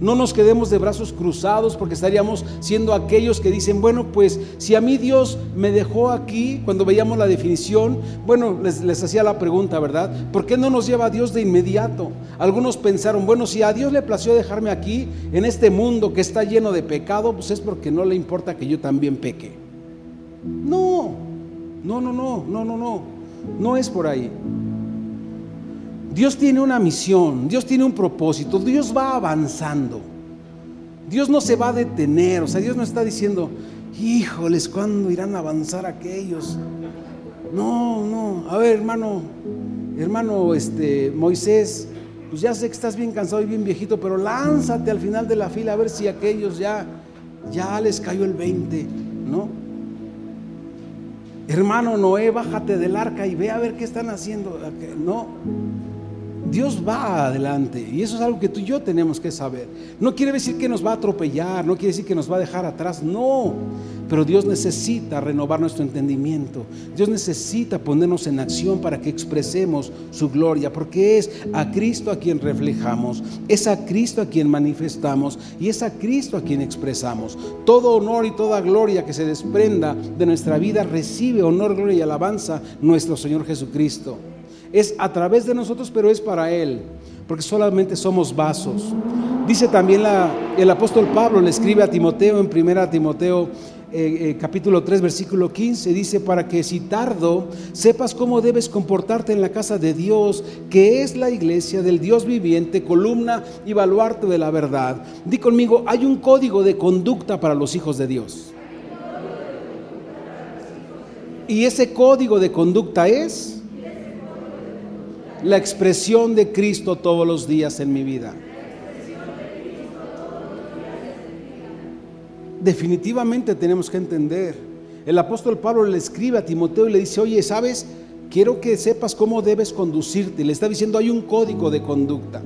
No nos quedemos de brazos cruzados porque estaríamos siendo aquellos que dicen, bueno, pues si a mí Dios me dejó aquí, cuando veíamos la definición, bueno, les, hacía la pregunta, ¿verdad? ¿Por qué no nos lleva a Dios de inmediato? Algunos pensaron, bueno, si a Dios le plació dejarme aquí, en este mundo que está lleno de pecado, pues es porque no le importa que yo también peque. No, no, no, no, no, no, no. No es por ahí. Dios tiene una misión, Dios tiene un propósito, Dios va avanzando. Dios no se va a detener, o sea, Dios no está diciendo, híjoles, ¿cuándo irán a avanzar aquellos? No, no, a ver, hermano, hermano, este, Moisés, pues ya sé que estás bien cansado y bien viejito, pero lánzate al final de la fila a ver si aquellos ya, ya les cayó el 20, ¿no? hermano Noé, bájate del arca y ve a ver qué están haciendo. No, Dios va adelante y eso es algo que tú y yo tenemos que saber. No quiere decir que nos va a atropellar, no quiere decir que nos va a dejar atrás, no. Pero Dios necesita renovar nuestro entendimiento. Dios necesita ponernos en acción para que expresemos su gloria, porque es a Cristo a quien reflejamos, es a Cristo a quien manifestamos y es a Cristo a quien expresamos. Todo honor y toda gloria que se desprenda de nuestra vida recibe honor, gloria y alabanza nuestro Señor Jesucristo. Es a través de nosotros, pero es para Él, porque solamente somos vasos. Dice también el apóstol Pablo, le escribe a Timoteo en 1 Timoteo eh, eh, capítulo 3, versículo 15, dice, para que si tardo, sepas cómo debes comportarte en la casa de Dios, que es la iglesia del Dios viviente, columna y baluarte de la verdad. Di conmigo, hay un código de conducta para los hijos de Dios. Y ese código de conducta es la expresión de Cristo todos los días en mi vida. Definitivamente tenemos que entender. El apóstol Pablo le escribe a Timoteo y le dice, oye, ¿sabes? Quiero que sepas cómo debes conducirte. Le está diciendo, hay un código de conducta.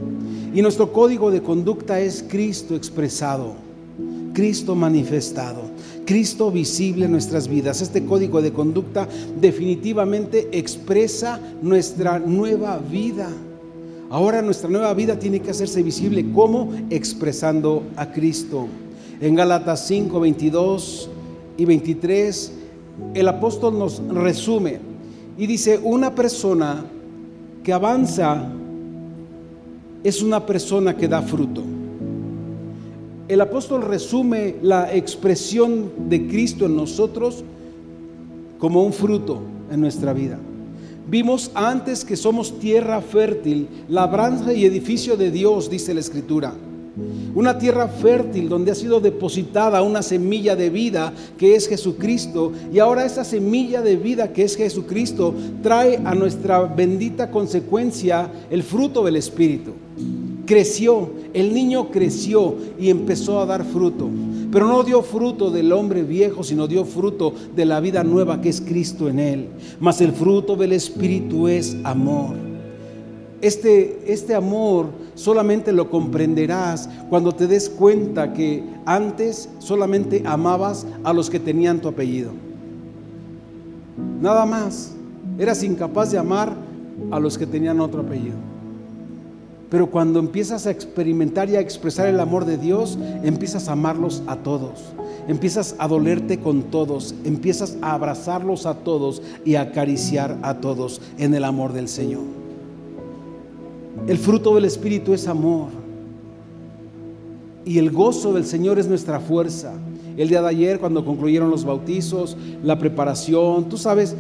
Y nuestro código de conducta es Cristo expresado, Cristo manifestado. Cristo visible en nuestras vidas. Este código de conducta definitivamente expresa nuestra nueva vida. Ahora nuestra nueva vida tiene que hacerse visible como expresando a Cristo. En Gálatas 5, 22 y 23, el apóstol nos resume y dice, una persona que avanza es una persona que da fruto el apóstol resume la expresión de Cristo en nosotros como un fruto en nuestra vida. Vimos antes que somos tierra fértil, labranza y edificio de Dios, dice la Escritura. Una tierra fértil donde ha sido depositada una semilla de vida que es Jesucristo. Y ahora esa semilla de vida que es Jesucristo trae a nuestra bendita consecuencia el fruto del Espíritu creció, el niño creció y empezó a dar fruto. Pero no dio fruto del hombre viejo, sino dio fruto de la vida nueva que es Cristo en él. Mas el fruto del Espíritu es amor. Este, este amor solamente lo comprenderás cuando te des cuenta que antes solamente amabas a los que tenían tu apellido. Nada más. Eras incapaz de amar a los que tenían otro apellido. Pero cuando empiezas a experimentar y a expresar el amor de Dios, empiezas a amarlos a todos. Empiezas a dolerte con todos. Empiezas a abrazarlos a todos y a acariciar a todos en el amor del Señor. El fruto del Espíritu es amor. Y el gozo del Señor es nuestra fuerza. El día de ayer, cuando concluyeron los bautizos, la preparación, tú sabes,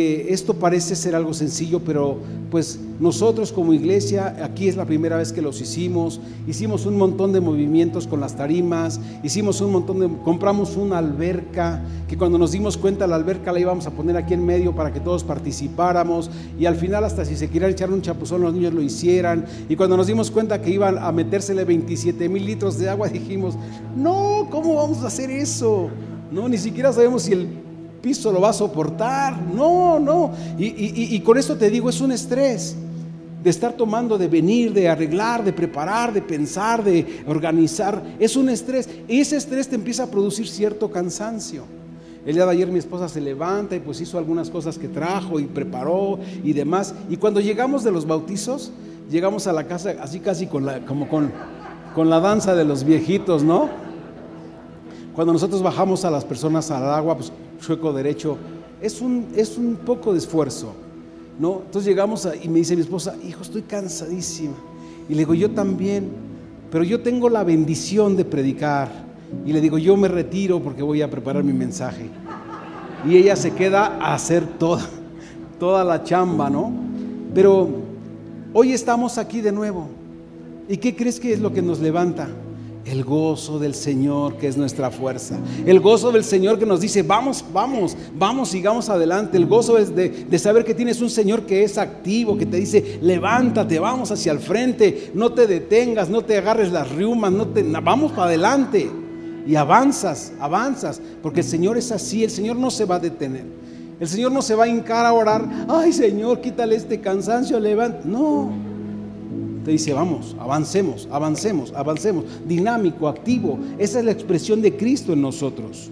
esto parece ser algo sencillo, pero pues nosotros como iglesia, aquí es la primera vez que los hicimos, hicimos un montón de movimientos con las tarimas, hicimos un montón de, compramos una alberca, que cuando nos dimos cuenta la alberca la íbamos a poner aquí en medio para que todos participáramos, y al final hasta si se querían echar un chapuzón los niños lo hicieran, y cuando nos dimos cuenta que iban a metérsele 27 mil litros de agua, dijimos, no, ¿cómo vamos a hacer eso? No, ni siquiera sabemos si el lo va a soportar. No, no. Y, con esto te digo, es un estrés de estar tomando, de venir, de arreglar, de preparar, de pensar, de organizar. Es un estrés. Y ese estrés te empieza a producir cierto cansancio. El día de ayer mi esposa se levanta y pues hizo algunas cosas que trajo y preparó y demás. Y cuando llegamos de los bautizos, llegamos a la casa así casi con la, como con, con la danza de los viejitos, ¿no? Cuando nosotros bajamos a las personas al agua, pues chueco derecho, es un, es un poco de esfuerzo, ¿no? Entonces llegamos y me dice mi esposa, hijo, estoy cansadísima. Y le digo, yo también, pero yo tengo la bendición de predicar. Y le digo, yo me retiro porque voy a preparar mi mensaje. Y ella se queda a hacer toda, toda la chamba, ¿no? Pero hoy estamos aquí de nuevo. ¿Y qué crees que es lo que nos levanta? El gozo del Señor que es nuestra fuerza. El gozo del Señor que nos dice, vamos, vamos, vamos, sigamos adelante. El gozo es de, saber que tienes un Señor que es activo, que te dice, levántate, vamos hacia el frente, no te detengas, no te agarres las riumas, no te, vamos para adelante. Y avanzas, avanzas, porque el Señor es así, el Señor no se va a detener. El Señor no se va a hincar a orar, ay Señor, quítale este cansancio, levanta. No, te dice, vamos, avancemos, avancemos, avancemos. Dinámico, activo. Esa es la expresión de Cristo en nosotros.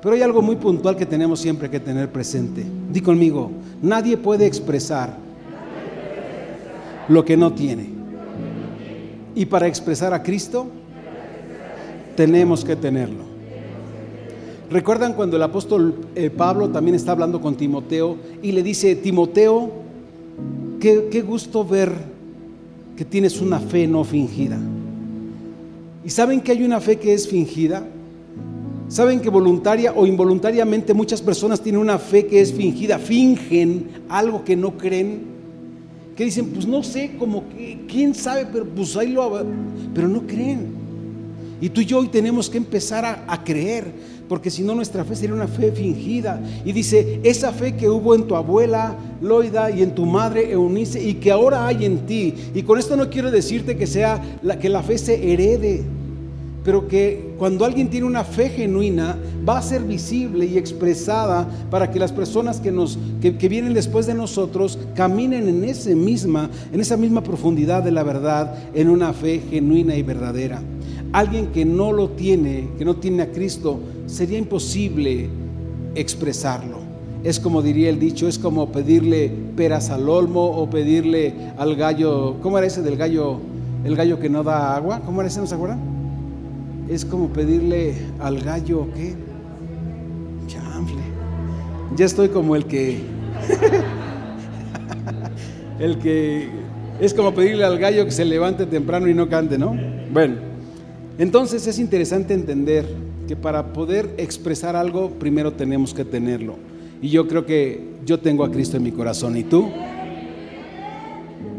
Pero hay algo muy puntual que tenemos siempre que tener presente. Di conmigo, nadie puede expresar lo que no tiene. Y para expresar a Cristo, tenemos que tenerlo. ¿Recuerdan cuando el apóstol eh, Pablo también está hablando con Timoteo y le dice, Timoteo, qué, qué gusto ver que tienes una fe no fingida. ¿Y saben que hay una fe que es fingida? ¿Saben que voluntaria o involuntariamente muchas personas tienen una fe que es fingida? Fingen algo que no creen. Que dicen, pues no sé, como que, quién sabe, pero pues ahí lo... Pero no creen. Y tú y yo hoy tenemos que empezar a, a creer porque si no nuestra fe sería una fe fingida. Y dice, esa fe que hubo en tu abuela Loida y en tu madre Eunice y que ahora hay en ti. Y con esto no quiero decirte que sea la, que la fe se herede, pero que cuando alguien tiene una fe genuina va a ser visible y expresada para que las personas que nos que, que vienen después de nosotros caminen en ese misma en esa misma profundidad de la verdad en una fe genuina y verdadera. Alguien que no lo tiene, que no tiene a Cristo, sería imposible expresarlo. Es como diría el dicho, es como pedirle peras al olmo o pedirle al gallo, ¿cómo era ese del gallo? El gallo que no da agua, ¿cómo era ese? ¿No se? Es como pedirle al gallo, ¿qué? Chanfle. Ya estoy como el que, el que, es como pedirle al gallo que se levante temprano y no cante, ¿no? Bueno, entonces es interesante entender que para poder expresar algo, primero tenemos que tenerlo. Y yo creo que yo tengo a Cristo en mi corazón. ¿Y tú?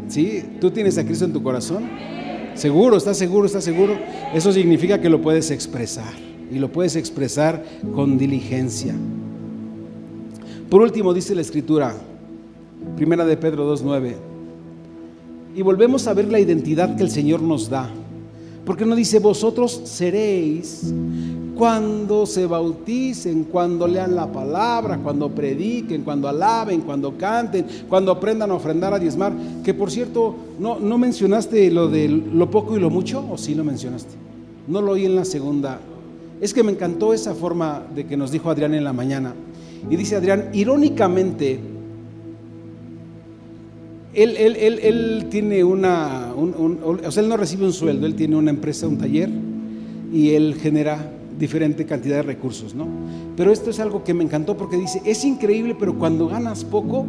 ¿Sí? ¿Tú tienes a Cristo en tu corazón? ¿Seguro? ¿Estás seguro? ¿Estás seguro? Eso significa que lo puedes expresar. Y lo puedes expresar con diligencia. Por último, dice la Escritura, primera de Pedro 2.9, y volvemos a ver la identidad que el Señor nos da ¿Por qué no dice vosotros seréis cuando se bauticen, cuando lean la palabra, cuando prediquen, cuando alaben, cuando canten, cuando aprendan a ofrendar, a diezmar? Que por cierto, ¿no, no mencionaste lo de lo poco y lo mucho? ¿O sí lo mencionaste? No lo oí en la segunda. Es que me encantó esa forma de que nos dijo Adrián en la mañana. Y dice Adrián, irónicamente, él, él, tiene una, o sea, él no recibe un sueldo, él tiene una empresa, un taller, y él genera diferente cantidad de recursos, ¿no? Pero esto es algo que me encantó porque dice, es increíble, pero cuando ganas poco,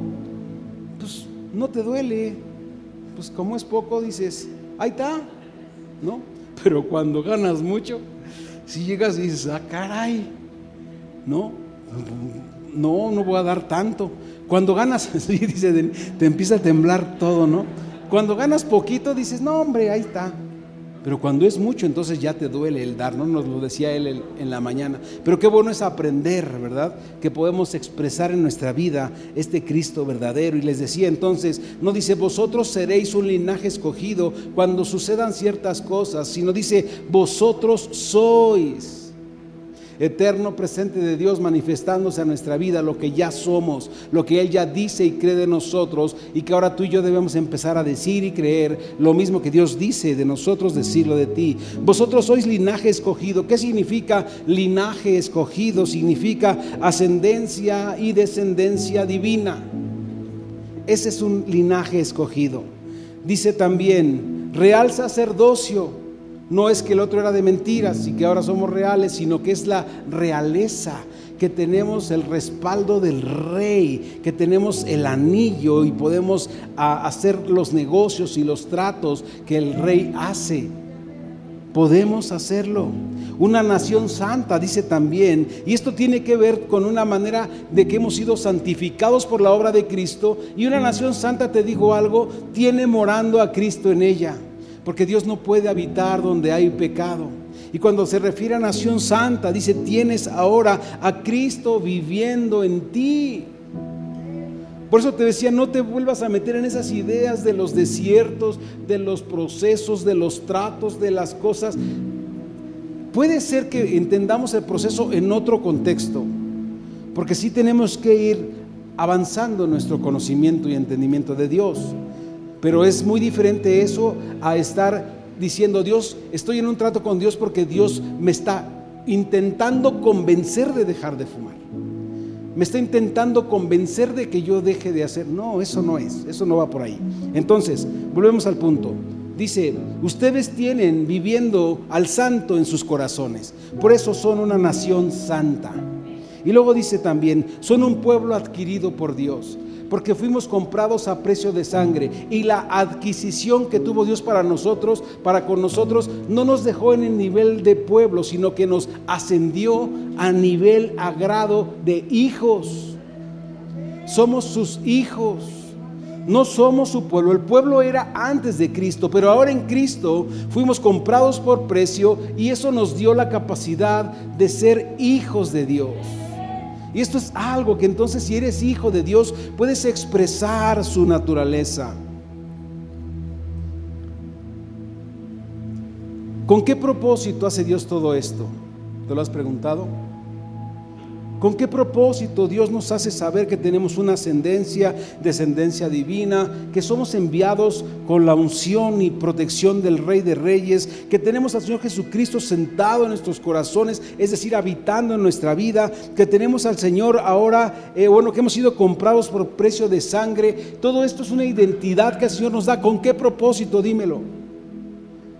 pues no te duele. Pues como es poco, dices, ahí está, ¿no? Pero cuando ganas mucho, si llegas y dices, ah, caray, ¿no? No, no voy a dar tanto. Cuando ganas, dice, te empieza a temblar todo, ¿no? Cuando ganas poquito, dices, no, hombre, ahí está. Pero cuando es mucho, entonces ya te duele el dar, ¿no? Nos lo decía él en la mañana. Pero qué bueno es aprender, ¿verdad? Que podemos expresar en nuestra vida este Cristo verdadero. Y les decía entonces, no dice, vosotros seréis un linaje escogido cuando sucedan ciertas cosas, sino dice, vosotros sois eterno presente de Dios manifestándose a nuestra vida, lo que ya somos, lo que Él ya dice y cree de nosotros y que ahora tú y yo debemos empezar a decir y creer lo mismo que Dios dice de nosotros, decirlo de ti. Vosotros sois linaje escogido. ¿Qué significa linaje escogido? Significa ascendencia y descendencia divina. Ese es un linaje escogido. Dice también, real sacerdocio no es que el otro era de mentiras y que ahora somos reales, sino que es la realeza, que tenemos el respaldo del rey, que tenemos el anillo y podemos hacer los negocios y los tratos que el rey hace. Podemos hacerlo. Una nación santa, dice también, y esto tiene que ver con una manera de que hemos sido santificados por la obra de Cristo, y una nación santa, te digo algo, tiene morando a Cristo en ella porque Dios no puede habitar donde hay pecado. Y cuando se refiere a nación santa, dice, tienes ahora a Cristo viviendo en ti. Por eso te decía, no te vuelvas a meter en esas ideas de los desiertos, de los procesos, de los tratos, de las cosas. Puede ser que entendamos el proceso en otro contexto, porque sí tenemos que ir avanzando en nuestro conocimiento y entendimiento de Dios. Pero es muy diferente eso a estar diciendo, Dios, estoy en un trato con Dios porque Dios me está intentando convencer de dejar de fumar. Me está intentando convencer de que yo deje de hacer. No, eso no es, eso no va por ahí. Entonces, volvemos al punto. Dice, ustedes tienen viviendo al santo en sus corazones. Por eso son una nación santa. Y luego dice también, son un pueblo adquirido por Dios porque fuimos comprados a precio de sangre. Y la adquisición que tuvo Dios para nosotros, para con nosotros, no nos dejó en el nivel de pueblo, sino que nos ascendió a nivel agrado de hijos. Somos sus hijos. No somos su pueblo, el pueblo era antes de Cristo, pero ahora en Cristo fuimos comprados por precio y eso nos dio la capacidad de ser hijos de Dios. Y esto es algo que entonces si eres hijo de Dios puedes expresar su naturaleza. ¿Con qué propósito hace Dios todo esto? ¿Te lo has preguntado? ¿Con qué propósito Dios nos hace saber que tenemos una ascendencia, descendencia divina, que somos enviados con la unción y protección del Rey de Reyes, que tenemos al Señor Jesucristo sentado en nuestros corazones, es decir, habitando en nuestra vida, que tenemos al Señor ahora, eh, bueno, que hemos sido comprados por precio de sangre? Todo esto es una identidad que el Señor nos da. ¿Con qué propósito? Dímelo.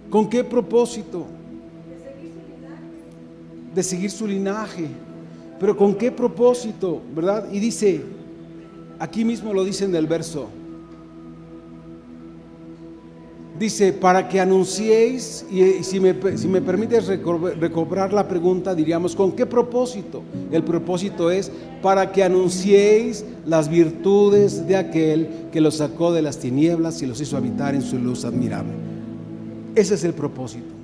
¿Con qué propósito? De seguir su linaje. Pero ¿con qué propósito? ¿Verdad? Y dice, aquí mismo lo dice en el verso. Dice, para que anunciéis, y si me, si me permites recobrar la pregunta, diríamos, ¿con qué propósito? El propósito es para que anunciéis las virtudes de aquel que los sacó de las tinieblas y los hizo habitar en su luz admirable. Ese es el propósito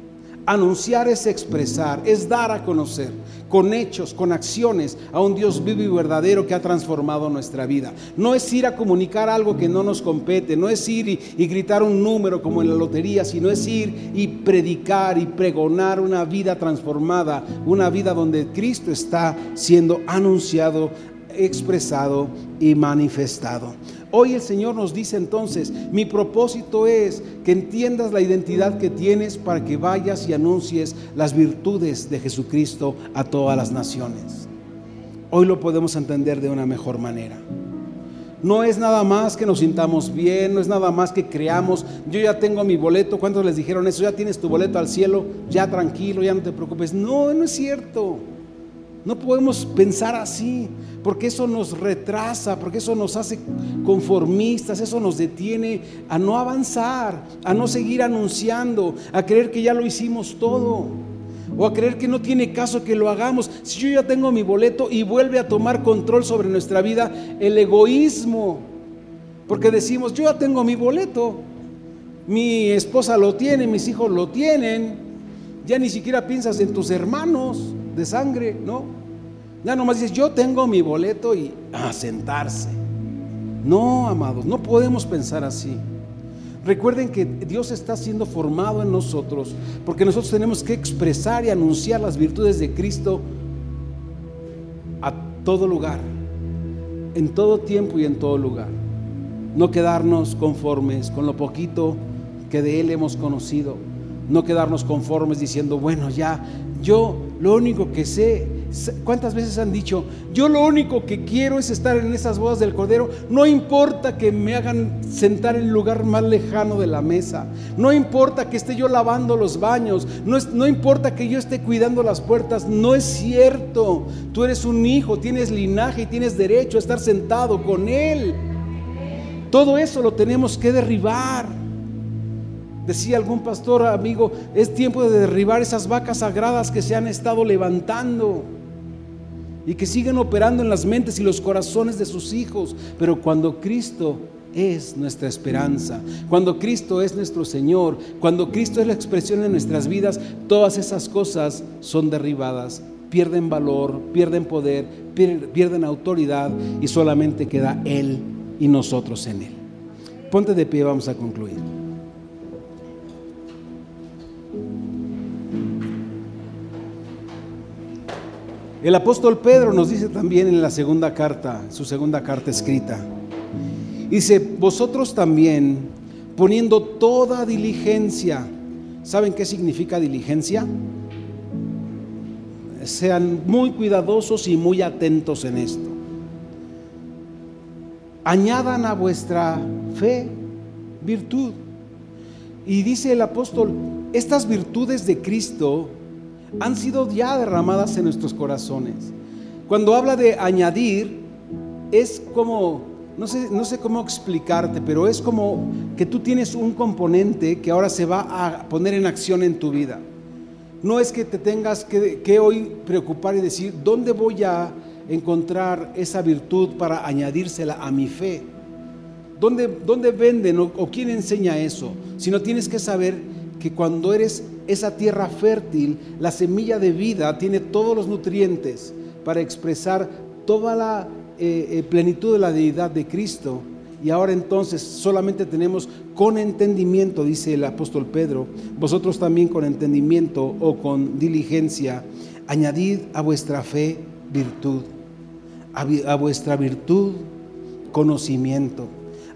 Anunciar es expresar, es dar a conocer con hechos, con acciones a un Dios vivo y verdadero que ha transformado nuestra vida. No es ir a comunicar algo que no nos compete, no es ir y, gritar un número como en la lotería, sino es ir y predicar y pregonar una vida transformada, una vida donde Cristo está siendo anunciado, expresado y manifestado. Hoy el Señor nos dice entonces, mi propósito es que entiendas la identidad que tienes para que vayas y anuncies las virtudes de Jesucristo a todas las naciones. Hoy lo podemos entender de una mejor manera. No es nada más que nos sintamos bien, no es nada más que creamos, yo ya tengo mi boleto, ¿cuántos les dijeron eso? Ya tienes tu boleto al cielo, ya tranquilo, ya no te preocupes. No, no es cierto. No podemos pensar así, porque eso nos retrasa, porque eso nos hace conformistas, eso nos detiene a no avanzar, a no seguir anunciando, a creer que ya lo hicimos todo, o a creer que no tiene caso que lo hagamos. Si yo ya tengo mi boleto y vuelve a tomar control sobre nuestra vida, el egoísmo, porque decimos, yo ya tengo mi boleto, mi esposa lo tiene, mis hijos lo tienen, ya ni siquiera piensas en tus hermanos de sangre, ¿no? Ya nomás dices, yo tengo mi boleto y a sentarse. No, amados, no podemos pensar así. Recuerden que Dios está siendo formado en nosotros porque nosotros tenemos que expresar y anunciar las virtudes de Cristo a todo lugar, en todo tiempo y en todo lugar. No quedarnos conformes con lo poquito que de Él hemos conocido. No quedarnos conformes diciendo, bueno, ya yo lo único que sé, ¿cuántas veces han dicho? Yo lo único que quiero es estar en esas bodas del Cordero. No importa que me hagan sentar en el lugar más lejano de la mesa. No importa que esté yo lavando los baños. No, no importa que yo esté cuidando las puertas. No es cierto. Tú eres un hijo, tienes linaje y tienes derecho a estar sentado con Él. Todo eso lo tenemos que derribar. Decía algún pastor amigo, es tiempo de derribar esas vacas sagradas que se han estado levantando y que siguen operando en las mentes y los corazones de sus hijos. Pero cuando Cristo es nuestra esperanza, cuando Cristo es nuestro Señor, cuando Cristo es la expresión de nuestras vidas, todas esas cosas son derribadas, pierden valor, pierden poder, pierden autoridad y solamente queda Él y nosotros en Él. Ponte de pie, vamos a concluir. El apóstol Pedro nos dice también en la segunda carta, su segunda carta escrita, dice, vosotros también, poniendo toda diligencia, ¿saben qué significa diligencia? Sean muy cuidadosos y muy atentos en esto. Añadan a vuestra fe virtud. Y dice el apóstol, estas virtudes de Cristo han sido ya derramadas en nuestros corazones. Cuando habla de añadir, es como, no sé, no sé cómo explicarte, pero es como que tú tienes un componente que ahora se va a poner en acción en tu vida. No es que te tengas que, hoy preocupar y decir, ¿dónde voy a encontrar esa virtud para añadírsela a mi fe? ¿Dónde, dónde venden o, o quién enseña eso? Sino tienes que saber que cuando eres esa tierra fértil, la semilla de vida tiene todos los nutrientes para expresar toda la eh, eh, plenitud de la deidad de Cristo. Y ahora entonces solamente tenemos con entendimiento, dice el apóstol Pedro, vosotros también con entendimiento o con diligencia, añadid a vuestra fe virtud, a, a vuestra virtud conocimiento,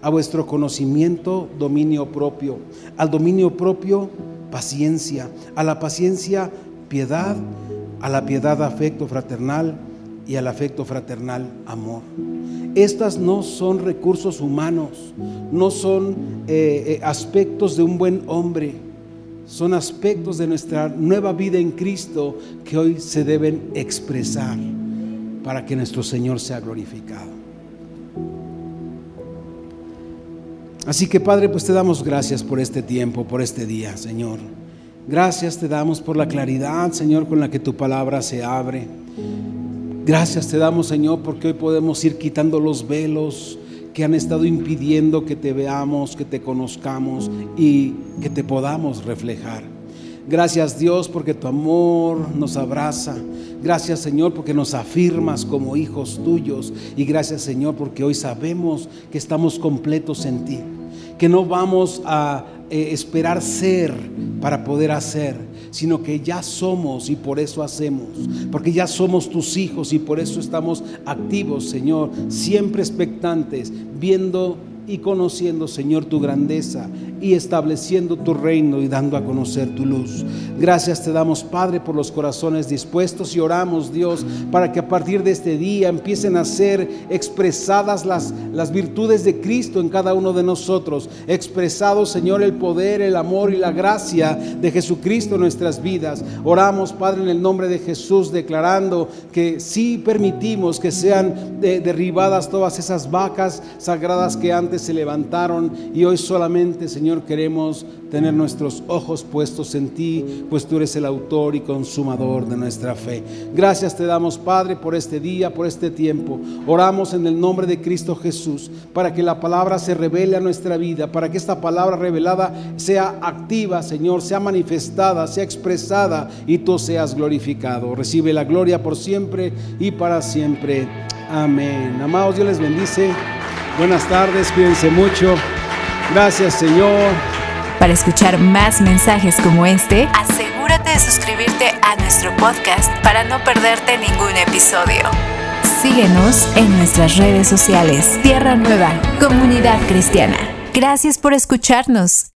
a vuestro conocimiento dominio propio, al dominio propio paciencia, a la paciencia piedad, a la piedad afecto fraternal y al afecto fraternal amor. Estas no son recursos humanos, no son eh, eh, aspectos de un buen hombre, son aspectos de nuestra nueva vida en Cristo que hoy se deben expresar para que nuestro Señor sea glorificado. Así que Padre, pues te damos gracias por este tiempo, por este día, Señor. Gracias te damos por la claridad, Señor, con la que tu palabra se abre. Gracias te damos, Señor, porque hoy podemos ir quitando los velos que han estado impidiendo que te veamos, que te conozcamos y que te podamos reflejar. Gracias Dios porque tu amor nos abraza. Gracias Señor porque nos afirmas como hijos tuyos. Y gracias Señor porque hoy sabemos que estamos completos en ti. Que no vamos a eh, esperar ser para poder hacer, sino que ya somos y por eso hacemos, porque ya somos tus hijos y por eso estamos activos, Señor, siempre expectantes, viendo y conociendo, Señor, tu grandeza y estableciendo tu reino y dando a conocer tu luz. Gracias te damos, Padre, por los corazones dispuestos y oramos, Dios, para que a partir de este día empiecen a ser expresadas las, las virtudes de Cristo en cada uno de nosotros. Expresado, Señor, el poder, el amor y la gracia de Jesucristo en nuestras vidas. Oramos, Padre, en el nombre de Jesús, declarando que sí permitimos que sean derribadas todas esas vacas sagradas que antes se levantaron y hoy solamente, Queremos tener nuestros ojos puestos en ti, pues tú eres el autor y consumador de nuestra fe. Gracias te damos, Padre, por este día, por este tiempo. Oramos en el nombre de Cristo Jesús para que la palabra se revele a nuestra vida, para que esta palabra revelada sea activa, Señor, sea manifestada, sea expresada y tú seas glorificado. Recibe la gloria por siempre y para siempre. Amén. Amados, Dios les bendice. Buenas tardes, cuídense mucho. Gracias, Señor. Para escuchar más mensajes como este, asegúrate de suscribirte a nuestro podcast para no perderte ningún episodio. Síguenos en nuestras redes sociales. Tierra Nueva, Comunidad Cristiana. Gracias por escucharnos.